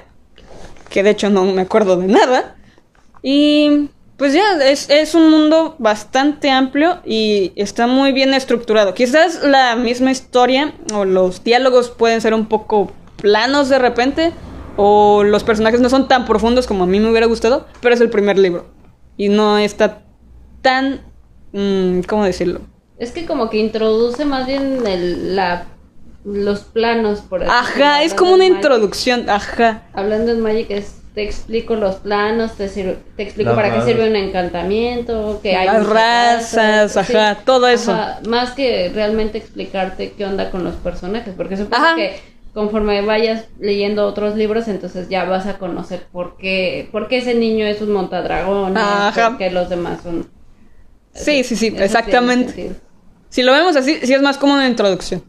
que de hecho no me acuerdo de nada. Y pues ya, es, es un mundo bastante amplio y está muy bien estructurado. Quizás la misma historia o los diálogos pueden ser un poco planos de repente, o los personajes no son tan profundos como a mí me hubiera gustado, pero es el primer libro. Y no está tan... mm, ¿Cómo decirlo? Es que como que introduce más bien el, la, los planos por así decirlo, Ajá, es como una Magic. introducción, ajá. Hablando en Magic es, te explico los planos, te, sir- te explico para qué sirve un encantamiento, que hay Las razas, ajá, todo eso. más que realmente explicarte qué onda con los personajes, porque supongo Ajá. que conforme vayas leyendo otros libros, entonces ya vas a conocer por qué, por qué ese niño es un montadragón, Ajá. por qué los demás son... Sí, sí, sí, exactamente. Si lo vemos así, sí es más como una introducción.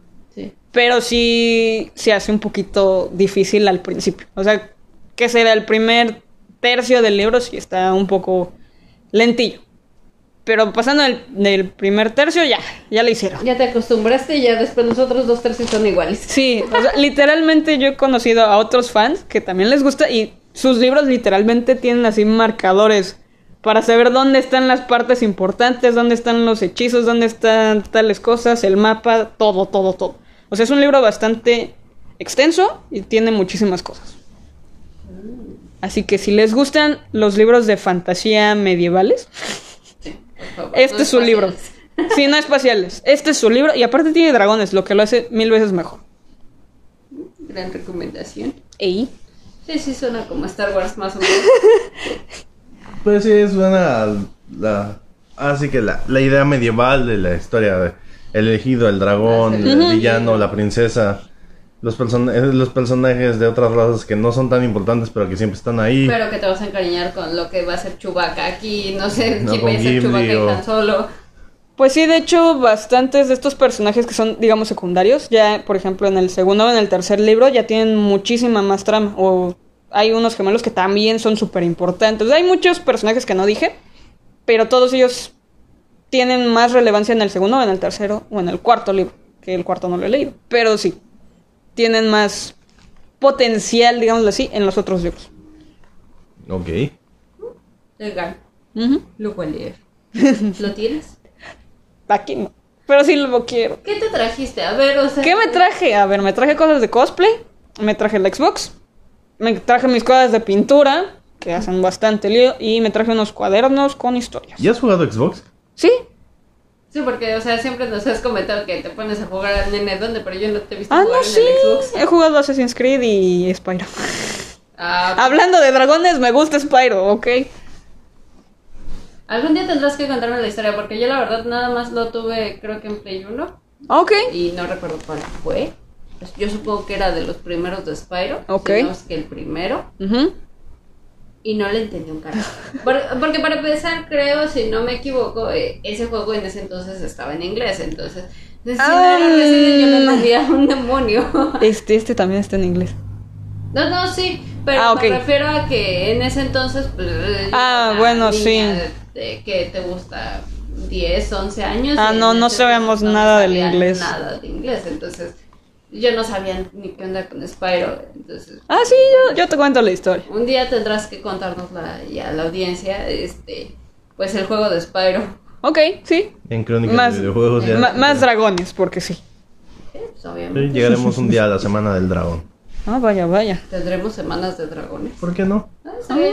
Pero sí se hace un poquito difícil al principio. O sea, que será el primer tercio del libro, sí está un poco lentillo. Pero pasando el, del primer tercio, ya, ya lo hicieron. Ya te acostumbraste y ya después los otros dos tercios son iguales. Sí, o sea, literalmente yo he conocido a otros fans que también les gusta y sus libros literalmente tienen así marcadores para saber dónde están las partes importantes, dónde están los hechizos, dónde están tales cosas, el mapa, todo, todo, todo. O sea, es un libro bastante extenso y tiene muchísimas cosas. Así que si les gustan los libros de fantasía medievales, favor, este no es su libro. Sí, no espaciales. Este es su libro y aparte tiene dragones, lo que lo hace mil veces mejor. Gran recomendación. Ey. Sí, sí, suena como Star Wars más o menos. Pues sí, suena a la. Así que la, la idea medieval de la historia de el elegido, el dragón, el villano, la princesa. Los, person- eh, los personajes de otras razas que no son tan importantes, pero que siempre están ahí. Pero que te vas a encariñar con lo que va a ser Chewbacca aquí, no sé No, quién va a ser Chewbacca o- y tan solo. Pues sí, de hecho, bastantes de estos personajes que son, digamos, secundarios, ya, por ejemplo, en el segundo o en el tercer libro, ya tienen muchísima más trama. O hay unos gemelos que también son súper importantes. Hay muchos personajes que no dije, pero todos ellos tienen más relevancia en el segundo, en el tercero o en el cuarto libro, que el cuarto no lo he leído. Pero sí, tienen más potencial, digámoslo así, en los otros libros. Ok. Legal. Ujú. Lo cual leer. ¿Lo tienes? Aquí no. Pero sí lo quiero. ¿Qué te trajiste? A ver, o sea. ¿Qué me traje? A ver, me traje cosas de cosplay, me traje el Xbox, me traje mis cosas de pintura, que hacen bastante lío, y me traje unos cuadernos con historias. ¿Ya has jugado Xbox? ¿Sí? Sí, porque, o sea, siempre nos has comentado que te pones a jugar al nene donde, pero yo no te he visto Ah, jugar no, en sí. el Xbox. He jugado Assassin's Creed y Spyro. Ah, Hablando de dragones, me gusta Spyro, ¿ok? algún día tendrás que contarme la historia, porque yo la verdad nada más lo tuve, creo que en Play 1, Ok. y no recuerdo cuál fue. Pues yo supongo que era de los primeros de Spyro. Ok. si no es que el primero. Ujú. Y no le entendí un carajo. Por- Porque para empezar, creo, si no me equivoco, eh, ese juego en ese entonces estaba en inglés. Entonces, si Resident, yo no entendía un demonio. Este, este también está en inglés. No, no, sí, pero Ah, me refiero a que en ese entonces. Pues, Ah, bueno, sí. de- que te gusta 10, 11 años. Ah, no, no sabemos nada del inglés. Nada de inglés, entonces yo no sabía ni qué onda con Spyro. Entonces, Ah, sí, yo, yo te cuento la historia. un día tendrás que contarnos la, y a la audiencia, este, pues el juego de Spyro. Ok, sí. En Crónicas Más, de Videojuegos ya. más dragones, porque sí. Eh, pues, obviamente. llegaremos un día a la semana del dragón. Ah, vaya, vaya. Tendremos semanas de dragones. ¿Por qué no? Ah,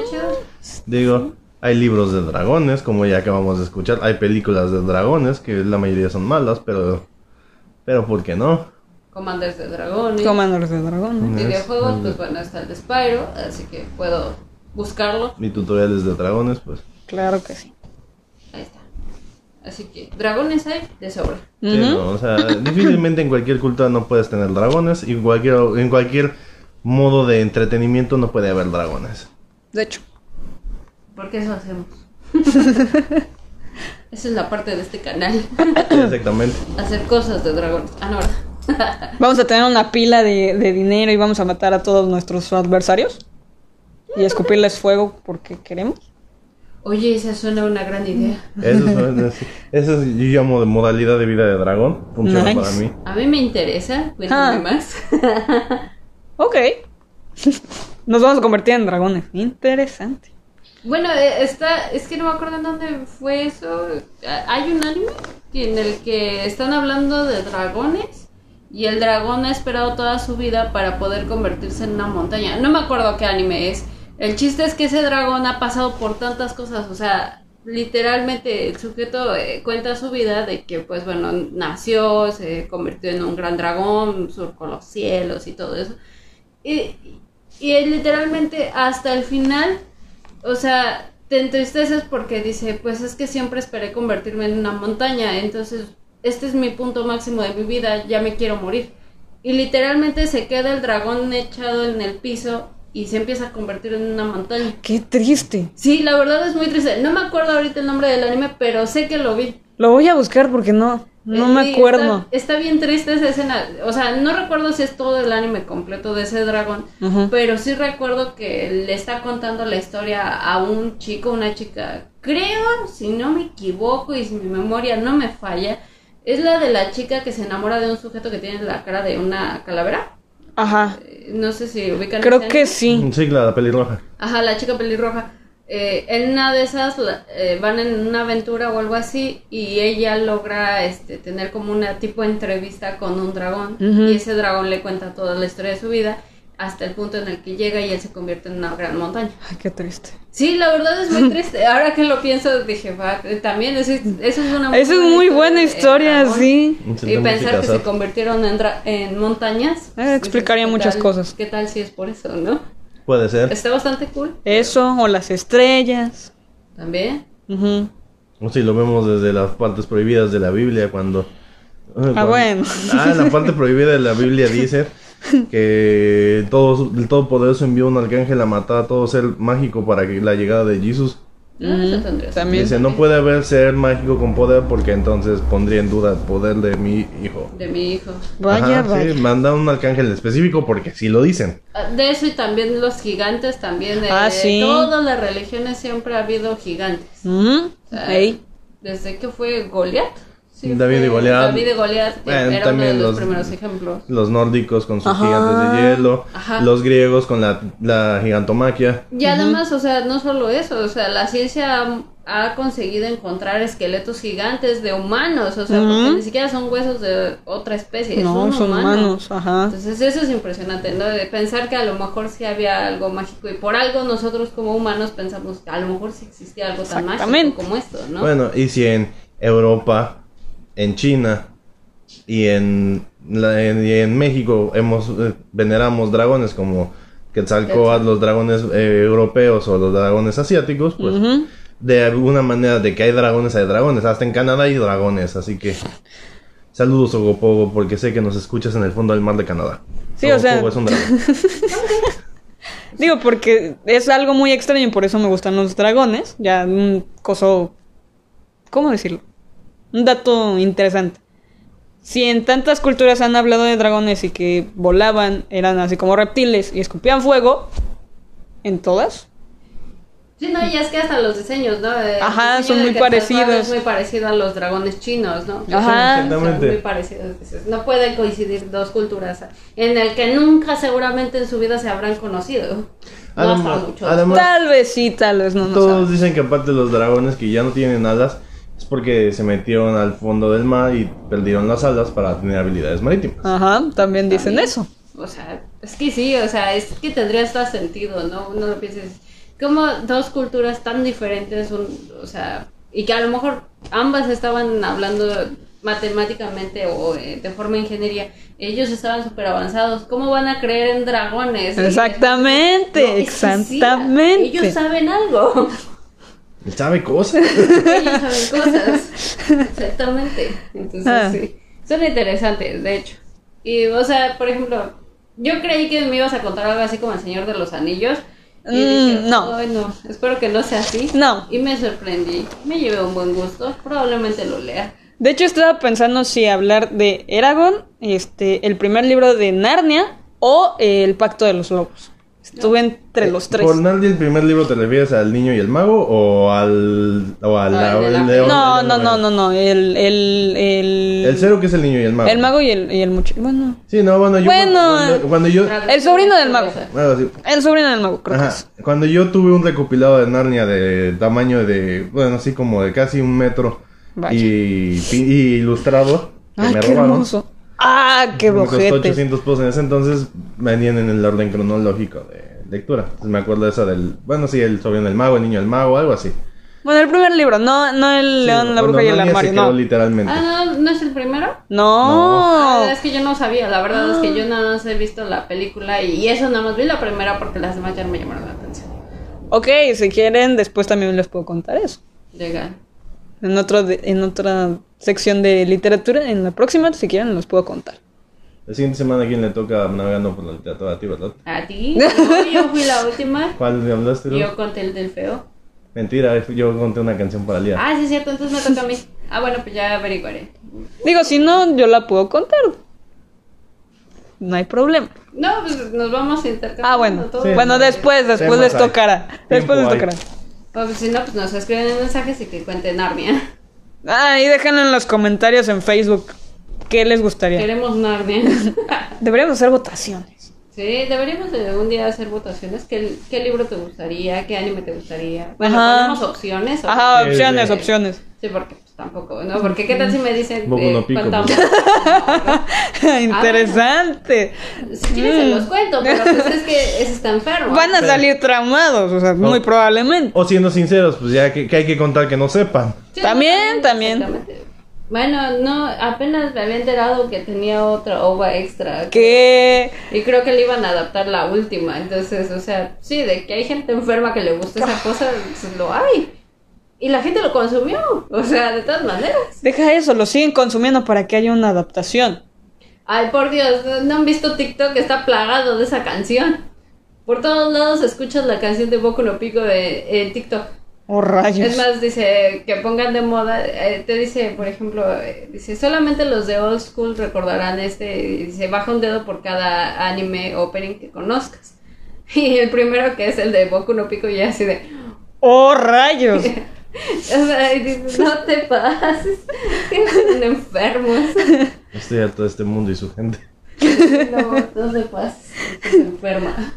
chido. Digo, hay libros de dragones, como ya acabamos de escuchar. Hay películas de dragones, que la mayoría son malas, pero. Pero ¿por qué no? Commanders de dragones. Commanders de dragones. videojuegos, pues bueno, está el de Spyro, así que puedo buscarlo. Mi tutoriales de dragones, pues. Claro que sí. Ahí está. Así que dragones hay de sobra. Sí, no, o sea, difícilmente en cualquier cultura no puedes tener dragones. Y en cualquier, en cualquier modo de entretenimiento no puede haber dragones. De hecho. Porque eso hacemos. Esa es la parte de este canal. Sí, exactamente. Hacer cosas de dragones. Ah, no, ¿verdad? Vamos a tener una pila de, de dinero y vamos a matar a todos nuestros adversarios. Y escupirles fuego porque queremos. Oye, esa suena una gran idea. Eso es, eso es- yo llamo de modalidad de vida de dragón. Funciona Nice. para mí. A mí me interesa. Cuéntame Ah. más. Ok. Nos vamos a convertir en dragones. Interesante. Bueno, eh, está, es que no me acuerdo en dónde fue eso. Hay un anime en el que están hablando de dragones y el dragón ha esperado toda su vida para poder convertirse en una montaña. No me acuerdo qué anime es. El chiste es que ese dragón ha pasado por tantas cosas, o sea, literalmente el sujeto eh, cuenta su vida de que, pues bueno, nació, se convirtió en un gran dragón, surcó los cielos y todo eso. Y, y literalmente hasta el final, o sea, te entristeces porque dice, pues es que siempre esperé convertirme en una montaña, entonces este es mi punto máximo de mi vida, ya me quiero morir. Y literalmente se queda el dragón echado en el piso y se empieza a convertir en una montaña. Qué triste. Sí, la verdad es muy triste. No me acuerdo ahorita el nombre del anime, pero sé que lo vi. Lo voy a buscar porque no. No me acuerdo. Está, está bien triste esa escena. O sea, no recuerdo si es todo el anime completo de ese dragón, pero sí recuerdo que le está contando la historia a un chico, una chica. Creo, si no me equivoco y si mi memoria no me falla, es la de la chica que se enamora de un sujeto que tiene la cara de una calavera. Ajá. Eh, No sé si ubican Creo que sí. Sí, la pelirroja. Ajá, la chica pelirroja. Eh, en una de esas la- eh, van en una aventura o algo así y ella logra este, tener como una tipo de entrevista con un dragón y ese dragón le cuenta toda la historia de su vida hasta el punto en el que llega y él se convierte en una gran montaña. Ay, qué triste. Sí, la verdad es muy triste. Ahora que lo pienso dije, va, también eso es, eso es una Esa es muy buena historia, dragón. sí. Y pensar que se convirtieron en, en montañas. Eh, explicaría ¿qué muchas tal- cosas. ¿Qué tal si es por eso, no? Puede ser. Está bastante cool. Eso, o las estrellas. También. Ujú. O si lo vemos desde las partes prohibidas de la Biblia, cuando... Ah, bueno. Ah, en la parte prohibida de la Biblia dice que todo, el Todopoderoso envió un arcángel a matar a todo ser mágico para que la llegada de Jesús. Ah, eso tendría También. Dice, no puede haber ser mágico con poder porque entonces pondría en duda el poder de mi hijo. De mi hijo. Vaya, Ajá, vaya. Sí, manda un arcángel específico porque sí lo dicen. Ah, De eso y también los gigantes también. De, Ah, sí. Todas las religiones siempre ha habido gigantes. Ujú. Ah, Ey. Desde que fue Goliat. Sí, David y Goliat. David y Goliat eh, Bueno, era uno de también los, los- primeros ejemplos. Los nórdicos con sus Ajá. gigantes de hielo, Ajá. los griegos con la, la gigantomaquia. Y además, o sea, no solo eso, o sea, la ciencia ha, ha conseguido encontrar esqueletos gigantes de humanos, o sea, porque Ujú. ni siquiera son huesos de otra especie, No, son, son humanos. humanos, ajá. Entonces eso es impresionante, ¿no? De pensar que a lo mejor sí había algo mágico y por algo nosotros como humanos pensamos que a lo mejor sí existía algo tan mágico como esto, ¿no? Bueno, y si en Europa, en China y en, la- en, y en México hemos eh, veneramos dragones como Quetzalcóatl, los dragones eh, europeos o los dragones asiáticos, pues de alguna manera de que hay dragones hay dragones, hasta en Canadá hay dragones, así que saludos Ogopogo porque sé que nos escuchas en el fondo del mar de Canadá. Sí, o sea- es un dragón. Digo, porque es algo muy extraño y por eso me gustan los dragones. Ya un coso. ¿Cómo decirlo? Un dato interesante. Si en tantas culturas han hablado de dragones y que volaban, eran así como reptiles y escupían fuego, en todas, Sí, no, y es que hasta los diseños, ¿no? El Ajá, diseño son muy parecidos. Es muy parecido a los dragones chinos, ¿no? Ajá. Son Exactamente. muy parecidos. No pueden coincidir dos culturas en el que nunca seguramente en su vida se habrán conocido. No Además- hasta mucho además- tal vez sí, tal vez no. no Todos sabemos. dicen que aparte los dragones que ya no tienen alas porque se metieron al fondo del mar y perdieron las alas para tener habilidades marítimas. Ajá, también dicen También. eso. O sea, es que sí, o sea, es que tendría hasta sentido, ¿no? Uno lo piensa, como dos culturas tan diferentes, un- o sea, y que a lo mejor ambas estaban hablando matemáticamente o eh, de forma ingeniería, ellos estaban súper avanzados, ¿cómo van a creer en dragones? Exactamente, No, exactamente. ellos saben algo, ¿Sabe cosas? ellos saben cosas, exactamente, entonces Ah. sí, son interesantes, de hecho. Y, o sea, por ejemplo, yo creí que me ibas a contar algo así como el Señor de los Anillos. Y Mm, dije, no. "Ay, no, espero que no sea así. No. Y me sorprendí. Me llevé un buen gusto. Probablemente lo lea. De hecho, estaba pensando si hablar de Eragon, este, el primer libro de Narnia o eh, El Pacto de los Lobos. Estuve entre los tres. ¿Por Narnia el primer libro te refieres al niño y el mago o al. o al de la- el león? No, el no, no, no, no. El, el, el, El cero que es el niño y el mago. el mago y el, y el muchacho. Bueno, Sí, no, bueno, yo. Bueno, Cuando, cuando yo. El sobrino del mago. Bueno, sí. el sobrino del mago, creo Ajá. que es. Cuando yo tuve un recopilado de Narnia de tamaño de, bueno, así como de casi un metro Vaya. y, y ilustrado, que Ay, me qué robaron. hermoso. Ah, qué me costó bojete. 800 pesos en ese entonces, venían en el orden cronológico de lectura. Entonces me acuerdo de esa del, bueno, sí, el sobrino del mago, el niño del mago, algo así. Bueno, el primer libro, no, no el Sí, león, la bruja y el armario, quedó no. literalmente. Ah, no, ¿no es el primero? No. Ah, es que yo no sabía. La verdad es que yo nada más he visto la película y, y eso nada más vi la primera porque las demás ya no me llamaron la atención. Ok, si quieren, después también les puedo contar eso. Llega. En, otro de- en otra sección de literatura, en la próxima, si quieren, los puedo contar. La siguiente semana, ¿a quién le toca navegando por la literatura a ti, verdad? ¿A ti? No, yo fui la última. ¿Cuál me hablaste? tú? Yo conté el del feo. Mentira, yo conté una canción para Lía. Ah, sí, es cierto, entonces me toca a mí. Ah, bueno, pues ya averiguaré. Digo, si no, yo la puedo contar. No hay problema. No, pues nos vamos a intercambiar. Ah, bueno. todo. Sí. Bueno, después, después les tocará. Después les tocará. Pues si no, pues nos escriben en mensajes y que cuenten Narnia. Ah, y déjenlo en los comentarios en Facebook. ¿Qué les gustaría? Queremos Narnia. Deberíamos hacer votaciones. Sí, deberíamos de un día hacer votaciones. ¿Qué, qué libro te gustaría? ¿Qué anime te gustaría? Bueno, Ajá. ponemos opciones. o- Ajá, opciones, sí. opciones. Sí, porque tampoco, ¿no? Porque qué tal si me dicen eh, no Pico, cuánta- pues. No, Interesante. ¿no? Si quieres se los cuento, pero pues es que ese está enfermo. Van a salir tramados, o sea, muy probablemente. O siendo sinceros, pues ya que, que hay que contar que no sepan. Sí, También, también. Bueno, no, apenas me había enterado que tenía otra ova extra. Que Y creo que le iban a adaptar la última. Entonces, o sea, sí, de que hay gente enferma que le gusta esa cosa, pues, lo hay. Y la gente lo consumió. O sea, de todas maneras. deja eso, lo siguen consumiendo para que haya una adaptación. Ay, por Dios, ¿no han visto TikTok? Está plagado de esa canción. Por todos lados escuchas la canción de Boku no Pico de, en TikTok. Oh, rayos. Es más, dice que pongan de moda, eh, te dice, por ejemplo, eh, dice, solamente los de old school recordarán este, y dice, baja un dedo por cada anime opening que conozcas. Y el primero que es el de Boku no Pico y así de, Oh, rayos. o sea, y dices, no te pases, son enfermos. Estoy harto de este mundo y su gente. No, no te pases, estás enferma.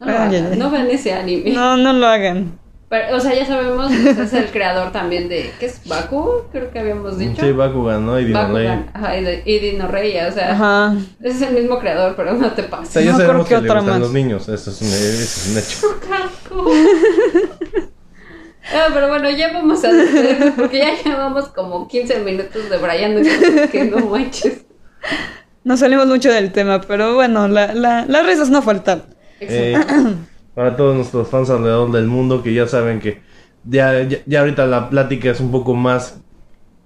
No, lo hagan, no vean ese anime. No, no lo hagan. Pero, o sea, ya sabemos, pues, es el creador también de, ¿qué es? Baku, creo que habíamos dicho. Sí, Bakugan, ¿no? Y Dino Rey. Ajá, y, de- y Dino Rey, o sea, Ajá. ese es el mismo creador, pero no te O pases. sea, ya No, sabemos creo que que le gustan más. los niños. Eso es un, eso es un hecho. Ah, pero bueno, ya vamos a porque ya llevamos como 15 minutos de Brian, que no manches. Nos salimos mucho del tema, pero bueno, la, la- las risas no faltan. Eh, para todos nuestros fans alrededor del mundo que ya saben que ya, ya, ya ahorita la plática es un poco más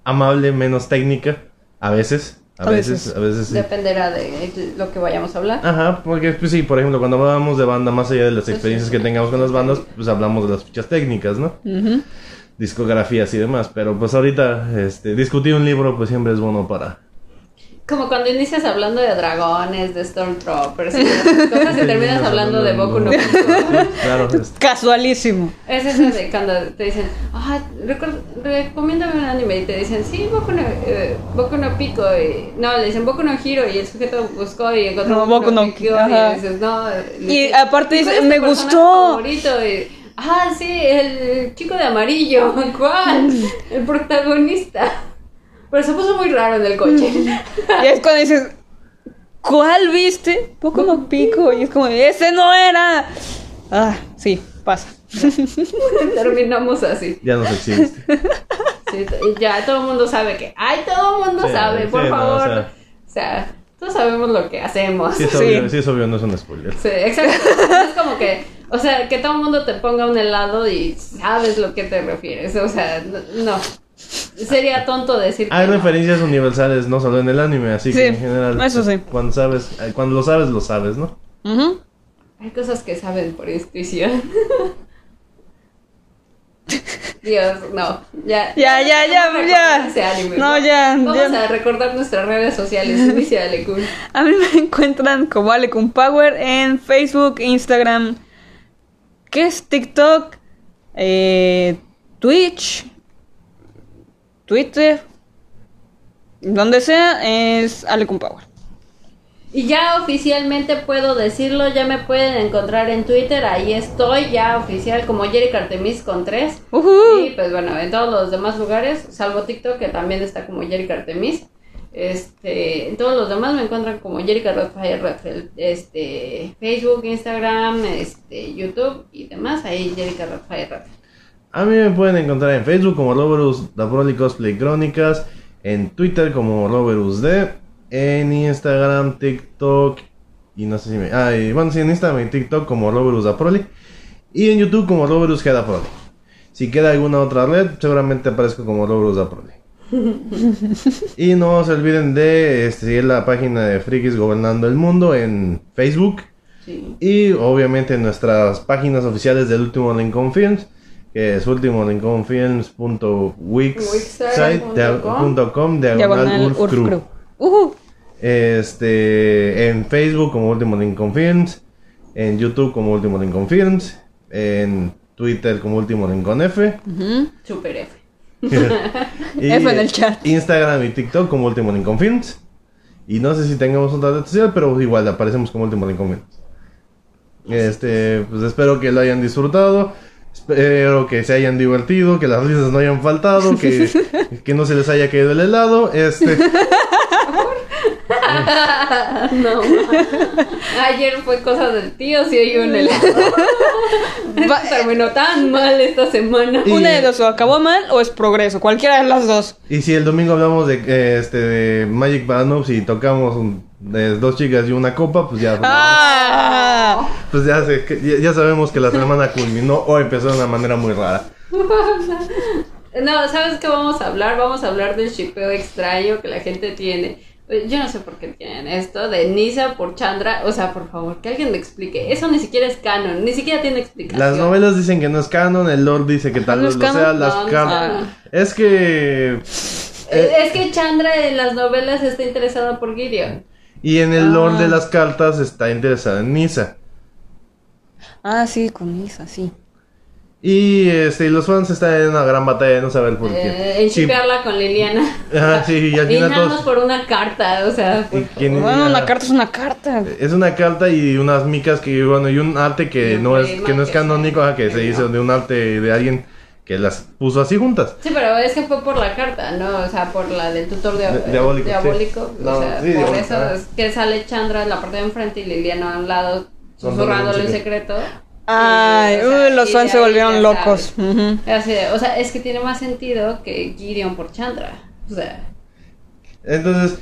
amable, menos técnica. A veces. A, A veces, veces. a veces sí. Dependerá de lo que vayamos a hablar. Ajá, porque pues sí, por ejemplo, cuando hablamos de banda, más allá de las experiencias que tengamos con las bandas, pues hablamos de las fichas técnicas, ¿no? Discografías y demás, pero pues ahorita este, discutir un libro pues siempre es bueno para... Como cuando inicias hablando de dragones, de Stormtroopers, y de cosas y terminas hablando de Boku no Pico. Claro, este, Casualísimo. Es eso de cuando te dicen, ah, recomiéndame un anime y te dicen, sí, Boku no, eh, Boku no Pico. Y, no, le dicen Boku no Hiro y el sujeto buscó y encontró No, Boku, no no- Pico ajá. y dices, no. Y aparte dice, "¿Cuál es "Me gustó". favorito? Y, ah, sí, el chico de amarillo. ¿Cuál? El protagonista. Pero se puso muy raro en el coche. Y es cuando dices, ¿cuál viste? Poco no pico. Y es como, ese no era. Ah, sí, pasa. Terminamos así. ya nos exhibiste. Sí, ya todo el mundo sabe que. ¡Ay, todo el mundo Sí, sabe! Por sí, no, favor. o sea- o sea, todos sabemos lo que hacemos. Sí es, Sí. obvio, sí es obvio, no es un spoiler. Sí, exacto. Es como que, o sea, que todo el mundo te ponga un helado y sabes lo que te refieres. O sea, no. Sería tonto decir que Hay no. referencias universales, no solo en el anime, así Sí, que en general... eso sí. Cuando sabes, eh, cuando lo sabes, lo sabes, ¿no? Hay cosas que saben por intuición. Dios, no. Ya, Ya, ya, ya, ya. recordar ese anime, No, ya, Vamos ya. a recordar nuestras redes sociales. Inicia. A mí me encuentran como Alecun Power en Facebook, Instagram, ¿qué es TikTok? Eh, Twitch, Twitter, donde sea es Alecun Power. Y ya oficialmente puedo decirlo, ya me pueden encontrar en Twitter, ahí estoy ya oficial como Jerry Artemis con tres. Ujú. Y pues bueno, en todos los demás lugares, salvo TikTok, que también está como Jerry Artemis. Este, en todos los demás me encuentran como Jerica Rodfire este, Facebook, Instagram, este, YouTube y demás, ahí Jerica Rodfire. A mí me pueden encontrar en Facebook como Roberus da Broly Cosplay Crónicas, en Twitter como Roberus D, en Instagram, TikTok y no sé si me... Ah, y bueno, sí, en Instagram y TikTok como Roberus da Broly y en YouTube como Roberus G da Broly. Si queda alguna otra red, seguramente aparezco como Roberus da Broly. y no se olviden de este, seguir la página de Frikis Gobernando el Mundo en Facebook. Sí. Y obviamente nuestras páginas oficiales del último Lincoln Films, que es ultimolincolnfilms.wixsite.com diagonal Diagonal Ulf Urf Crew. Crew. Ujú. Este, en Facebook como Último Lincoln Films, en YouTube como Último Lincoln Films, en Twitter como Último Lincoln F. Ujú. Super F. y F en el chat. Instagram y TikTok como Último Lincoln Films. Y no sé si tengamos otra red social, pero igual aparecemos como Último Films. Este, pues espero que lo hayan disfrutado. Espero que se hayan divertido, que las risas no hayan faltado, que, que no se les haya caído el helado. Este, no. Ayer fue cosa del tío, si hay un helado. Va- Terminó tan mal esta semana. Y- Una de dos, o acabó mal o es progreso, cualquiera de las dos. Y si el domingo hablamos de, eh, este, de Magic Noobs y tocamos un- de dos chicas y una copa, pues ya, ¡Ah! pues ya, ya, ya sabemos que la semana culminó o empezó de una manera muy rara. No, ¿sabes qué vamos a hablar? Vamos a hablar del shipeo extraño que la gente tiene. Yo no sé por qué tienen esto de Nisa por Chandra. O sea, por favor, que alguien me explique. Eso ni siquiera es canon, ni siquiera tiene explicación. Las novelas dicen que no es canon, el Lord dice que tal ¿No vez es lo sea, las es cartas... canon. Es que... Eh, Es que Chandra en las novelas está interesada por Gideon. Y en el Lord Ah. de las cartas está interesada en Nisa. Ah, sí, con Isa, sí. Y este, los fans están en una gran batalla de no saber por Eh, qué. en Sí. con Liliana. Ajá, sí, y al Y final todos... por una carta, o sea, por y quién- Bueno, una carta es una carta. Es una carta y unas micas que, bueno, y un arte que un no es, que no es canónico, se- ajá, que se que hizo no. de un arte de alguien que las puso así juntas. Sí, pero es que fue por la carta, ¿no? O sea, por la del tutor de, De- diabólico, diabólico. sí. O No, sea, sí, por diabólico, eso ajá. es que sale Chandra en la parte de enfrente y Liliana a un lado susurrándole en secreto. Ay, Y, o sea, uy, los fans se volvieron locos. Así o sea, es que tiene más sentido que Gideon por Chandra. O sea, Entonces,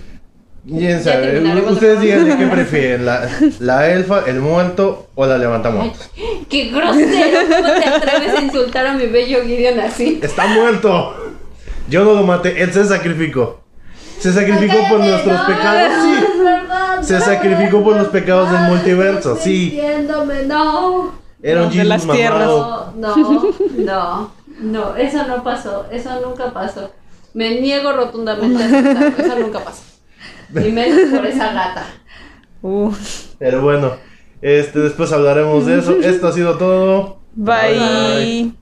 quién sabe, ustedes de- digan de qué prefieren, la, la elfa, el muerto o la levantamuertos. ¡qué grosero! ¿Cómo te atreves a insultar a mi bello Gideon así? Está muerto. Yo no lo maté, él se sacrificó. Se sacrificó por Cállate, nuestros no, pecados, sí. es verdad, Se no, sacrificó por los pecados del multiverso, sí. no. Era un Los de las Jesus tierras. mamado. No, no, no, no, eso no pasó, eso nunca pasó. Me niego rotundamente a aceptarlo, eso nunca pasó. Y menos por esa gata. Uh, Pero bueno, este después hablaremos de eso. Esto ha sido todo. bye.